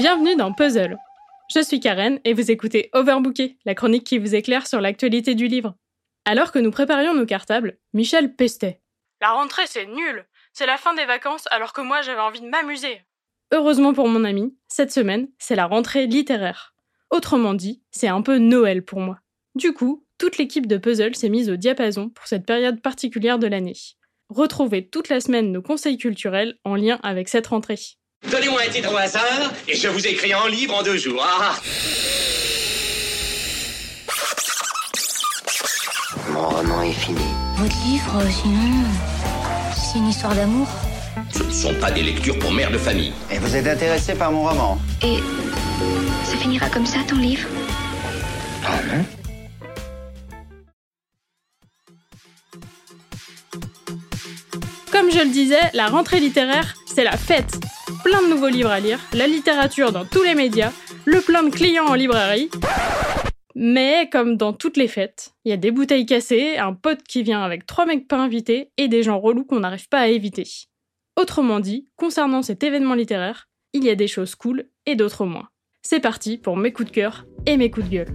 Bienvenue dans Puzzle. Je suis Karen et vous écoutez Overbooké, la chronique qui vous éclaire sur l'actualité du livre. Alors que nous préparions nos cartables, Michel pestait. La rentrée, c'est nul. C'est la fin des vacances alors que moi j'avais envie de m'amuser. Heureusement pour mon ami, cette semaine, c'est la rentrée littéraire. Autrement dit, c'est un peu Noël pour moi. Du coup, toute l'équipe de Puzzle s'est mise au diapason pour cette période particulière de l'année. Retrouvez toute la semaine nos conseils culturels en lien avec cette rentrée. Donnez-moi un titre au hasard et je vous écris en livre en deux jours. Ah. Mon roman est fini. Votre livre, sinon, c'est une histoire d'amour. Ce ne sont pas des lectures pour mère de famille. Et vous êtes intéressé par mon roman Et ça finira comme ça, ton livre Ah non Comme je le disais, la rentrée littéraire, c'est la fête. Plein de nouveaux livres à lire, la littérature dans tous les médias, le plein de clients en librairie. Mais comme dans toutes les fêtes, il y a des bouteilles cassées, un pote qui vient avec trois mecs pas invités et des gens relous qu'on n'arrive pas à éviter. Autrement dit, concernant cet événement littéraire, il y a des choses cool et d'autres moins. C'est parti pour mes coups de cœur et mes coups de gueule.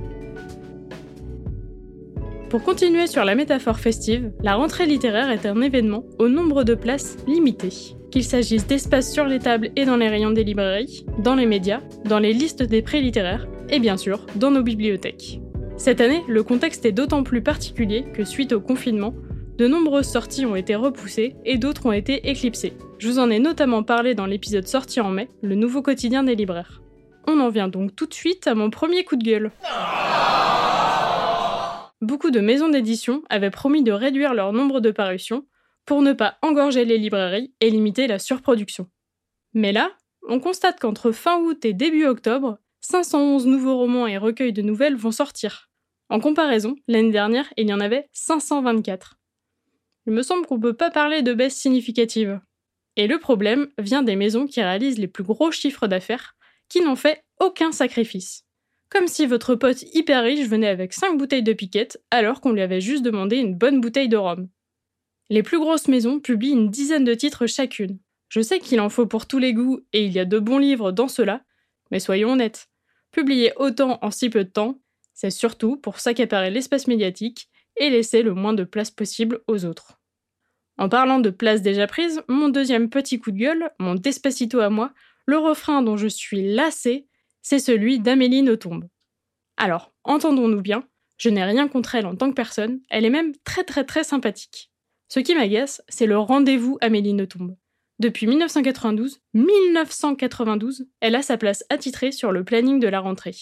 Pour continuer sur la métaphore festive, la rentrée littéraire est un événement au nombre de places limité. Qu'il s'agisse d'espaces sur les tables et dans les rayons des librairies, dans les médias, dans les listes des prix littéraires et bien sûr dans nos bibliothèques. Cette année, le contexte est d'autant plus particulier que suite au confinement, de nombreuses sorties ont été repoussées et d'autres ont été éclipsées. Je vous en ai notamment parlé dans l'épisode sorti en mai, le nouveau quotidien des libraires. On en vient donc tout de suite à mon premier coup de gueule. Beaucoup de maisons d'édition avaient promis de réduire leur nombre de parutions pour ne pas engorger les librairies et limiter la surproduction. Mais là, on constate qu'entre fin août et début octobre, 511 nouveaux romans et recueils de nouvelles vont sortir. En comparaison, l'année dernière, il y en avait 524. Il me semble qu'on ne peut pas parler de baisse significative. Et le problème vient des maisons qui réalisent les plus gros chiffres d'affaires, qui n'ont fait aucun sacrifice. Comme si votre pote hyper riche venait avec 5 bouteilles de piquette alors qu'on lui avait juste demandé une bonne bouteille de rhum. Les plus grosses maisons publient une dizaine de titres chacune. Je sais qu'il en faut pour tous les goûts et il y a de bons livres dans cela, mais soyons honnêtes. Publier autant en si peu de temps, c'est surtout pour s'accaparer l'espace médiatique et laisser le moins de place possible aux autres. En parlant de place déjà prise, mon deuxième petit coup de gueule, mon despacito à moi, le refrain dont je suis lassée, c'est celui d'Amélie Nothomb. Alors, entendons-nous bien, je n'ai rien contre elle en tant que personne, elle est même très très très sympathique. Ce qui m'agace, c'est le rendez-vous Amélie Nothomb. Depuis 1992, 1992, elle a sa place attitrée sur le planning de la rentrée.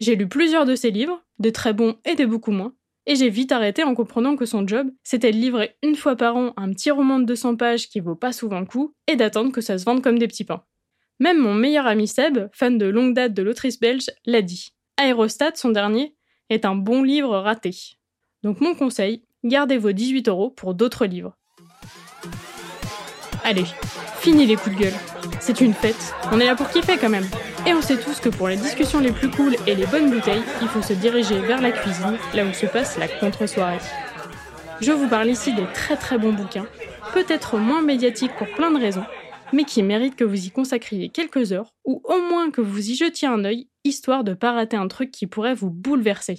J'ai lu plusieurs de ses livres, des très bons et des beaucoup moins, et j'ai vite arrêté en comprenant que son job, c'était de livrer une fois par an un petit roman de 200 pages qui vaut pas souvent le coup, et d'attendre que ça se vende comme des petits pains. Même mon meilleur ami Seb, fan de longue date de l'autrice belge, l'a dit. Aérostat, son dernier, est un bon livre raté. Donc mon conseil, gardez vos 18 euros pour d'autres livres. Allez, fini les coups de gueule. C'est une fête, on est là pour kiffer quand même. Et on sait tous que pour les discussions les plus cool et les bonnes bouteilles, il faut se diriger vers la cuisine, là où se passe la contre-soirée. Je vous parle ici des très très bons bouquins, peut-être moins médiatiques pour plein de raisons, mais qui méritent que vous y consacriez quelques heures, ou au moins que vous y jetiez un œil, histoire de pas rater un truc qui pourrait vous bouleverser.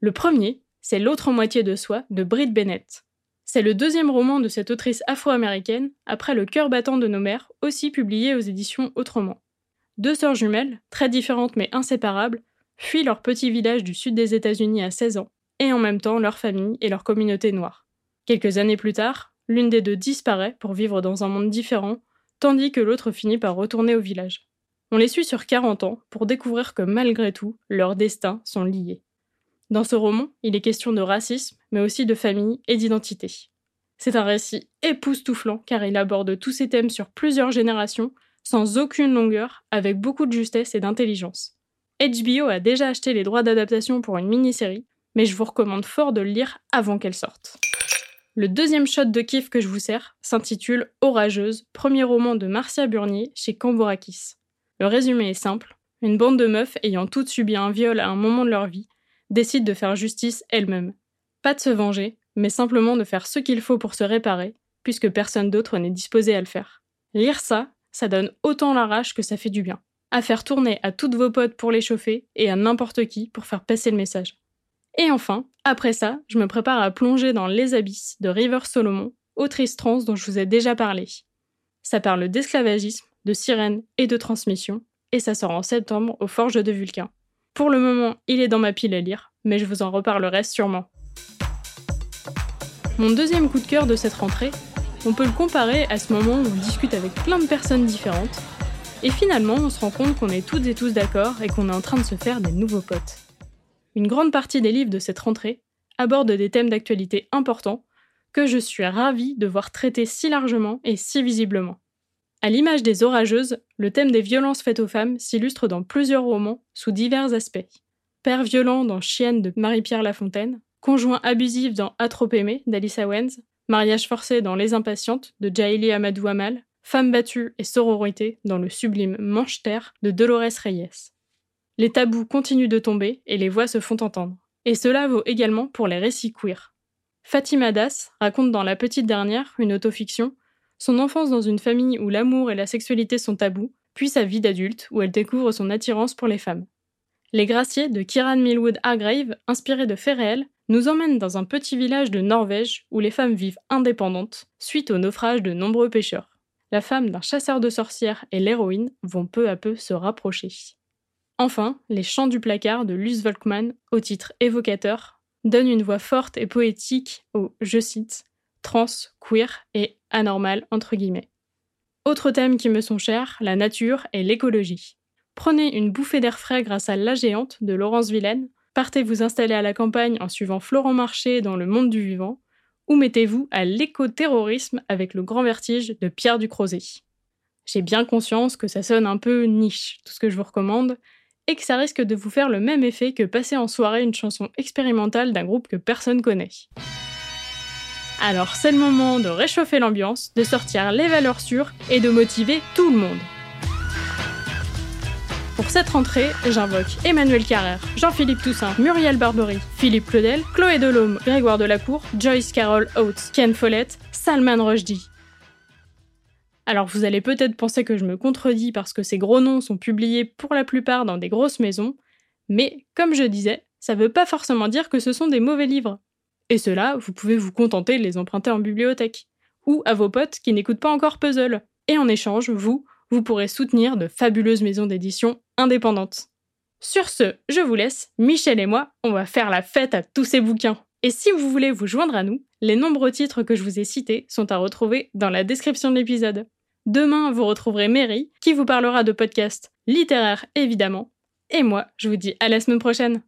Le premier, c'est L'autre moitié de soi de Britt Bennett. C'est le deuxième roman de cette autrice afro-américaine, après Le cœur battant de nos mères, aussi publié aux éditions Autrement. Deux sœurs jumelles, très différentes mais inséparables, fuient leur petit village du sud des États-Unis à 16 ans, et en même temps leur famille et leur communauté noire. Quelques années plus tard, l'une des deux disparaît pour vivre dans un monde différent, tandis que l'autre finit par retourner au village. On les suit sur 40 ans pour découvrir que malgré tout, leurs destins sont liés. Dans ce roman, il est question de racisme, mais aussi de famille et d'identité. C'est un récit époustouflant car il aborde tous ces thèmes sur plusieurs générations, sans aucune longueur, avec beaucoup de justesse et d'intelligence. HBO a déjà acheté les droits d'adaptation pour une mini-série, mais je vous recommande fort de le lire avant qu'elle sorte. Le deuxième shot de kiff que je vous sers s'intitule Orageuse, premier roman de Marcia Burnier chez Cambourakis. Le résumé est simple. Une bande de meufs ayant toutes subi un viol à un moment de leur vie décident de faire justice elles-mêmes. Pas de se venger, mais simplement de faire ce qu'il faut pour se réparer, puisque personne d'autre n'est disposé à le faire. Lire ça, ça donne autant la rage que ça fait du bien. à faire tourner à toutes vos potes pour les chauffer et à n'importe qui pour faire passer le message. Et enfin, après ça, je me prépare à plonger dans Les Abysses de River Solomon, autrice trans dont je vous ai déjà parlé. Ça parle d'esclavagisme, de sirènes et de transmission, et ça sort en septembre aux Forges de Vulcain. Pour le moment, il est dans ma pile à lire, mais je vous en reparlerai sûrement. Mon deuxième coup de cœur de cette rentrée, on peut le comparer à ce moment où on discute avec plein de personnes différentes, et finalement on se rend compte qu'on est toutes et tous d'accord et qu'on est en train de se faire des nouveaux potes. Une grande partie des livres de cette rentrée abordent des thèmes d'actualité importants que je suis ravie de voir traités si largement et si visiblement. À l'image des Orageuses, le thème des violences faites aux femmes s'illustre dans plusieurs romans sous divers aspects. Père violent dans Chienne de Marie-Pierre Lafontaine, conjoint abusif dans A trop aimé d'Alice Owens, mariage forcé dans Les Impatientes de Jaili Amadou Amal, femme battue et sororité dans le sublime Manche-Terre de Dolores Reyes. Les tabous continuent de tomber et les voix se font entendre. Et cela vaut également pour les récits queer. Fatima Das raconte dans La Petite Dernière, une autofiction, son enfance dans une famille où l'amour et la sexualité sont tabous, puis sa vie d'adulte où elle découvre son attirance pour les femmes. Les Graciers de Kiran Millwood Hargrave, inspirés de faits réels, nous emmènent dans un petit village de Norvège où les femmes vivent indépendantes suite au naufrage de nombreux pêcheurs. La femme d'un chasseur de sorcières et l'héroïne vont peu à peu se rapprocher. Enfin, Les Chants du placard de Luce Volkmann, au titre évocateur, donnent une voix forte et poétique au, je cite, trans, queer et anormal entre guillemets. Autres thèmes qui me sont chers, la nature et l'écologie. Prenez une bouffée d'air frais grâce à La Géante de Laurence Villaine, partez vous installer à la campagne en suivant Florent Marché dans Le Monde du Vivant, ou mettez-vous à l'éco-terrorisme avec Le Grand Vertige de Pierre Ducrozet. J'ai bien conscience que ça sonne un peu niche, tout ce que je vous recommande, et que ça risque de vous faire le même effet que passer en soirée une chanson expérimentale d'un groupe que personne connaît. Alors c'est le moment de réchauffer l'ambiance, de sortir les valeurs sûres et de motiver tout le monde. Pour cette rentrée, j'invoque Emmanuel Carrère, Jean-Philippe Toussaint, Muriel Barbery, Philippe Claudel, Chloé Delhomme, Grégoire Delacour, Joyce Carol Oates, Ken Follett, Salman Rushdie. Alors vous allez peut-être penser que je me contredis parce que ces gros noms sont publiés pour la plupart dans des grosses maisons, mais comme je disais, ça veut pas forcément dire que ce sont des mauvais livres. Et cela, vous pouvez vous contenter de les emprunter en bibliothèque. Ou à vos potes qui n'écoutent pas encore Puzzle. Et en échange, vous, vous pourrez soutenir de fabuleuses maisons d'édition indépendantes. Sur ce, je vous laisse, Michel et moi, on va faire la fête à tous ces bouquins. Et si vous voulez vous joindre à nous, les nombreux titres que je vous ai cités sont à retrouver dans la description de l'épisode. Demain, vous retrouverez Mary, qui vous parlera de podcasts littéraires évidemment. Et moi, je vous dis à la semaine prochaine.